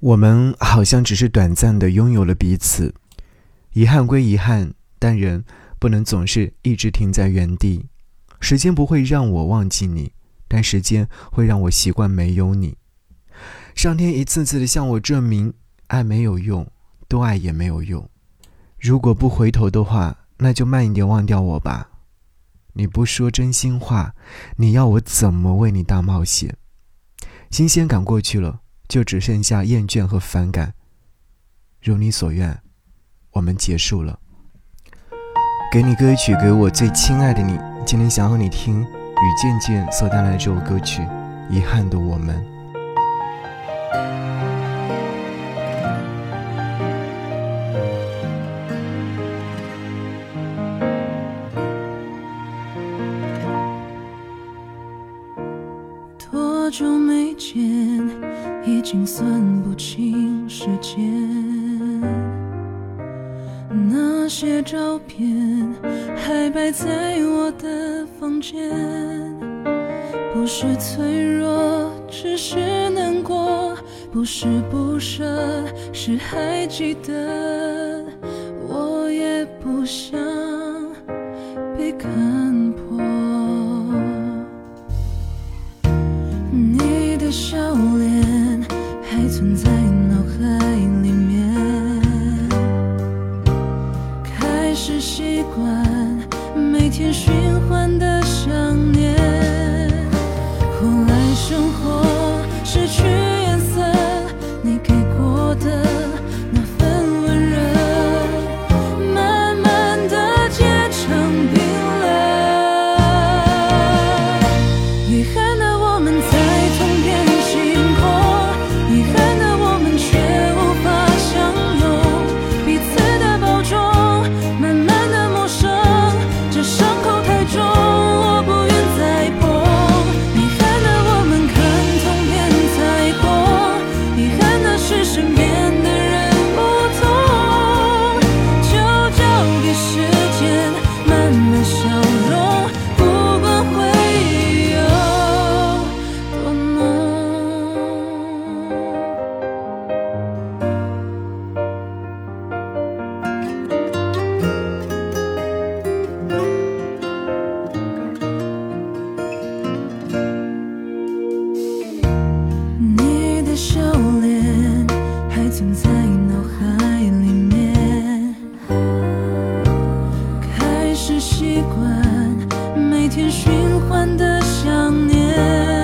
我们好像只是短暂的拥有了彼此，遗憾归遗憾，但人不能总是一直停在原地。时间不会让我忘记你，但时间会让我习惯没有你。上天一次次的向我证明，爱没有用，多爱也没有用。如果不回头的话，那就慢一点忘掉我吧。你不说真心话，你要我怎么为你大冒险？新鲜感过去了。就只剩下厌倦和反感。如你所愿，我们结束了。给你歌曲，给我最亲爱的你。今天想和你听雨渐渐所带来的这首歌曲《遗憾的我们》。多久没见？已经算不清时间，那些照片还摆在我的房间。不是脆弱，只是难过；不是不舍，是还记得。我也不想被看破，你的笑存在脑海里面开始习惯每天循环的想念。后来生活失去存在脑海里面开始习惯每天循环的想念。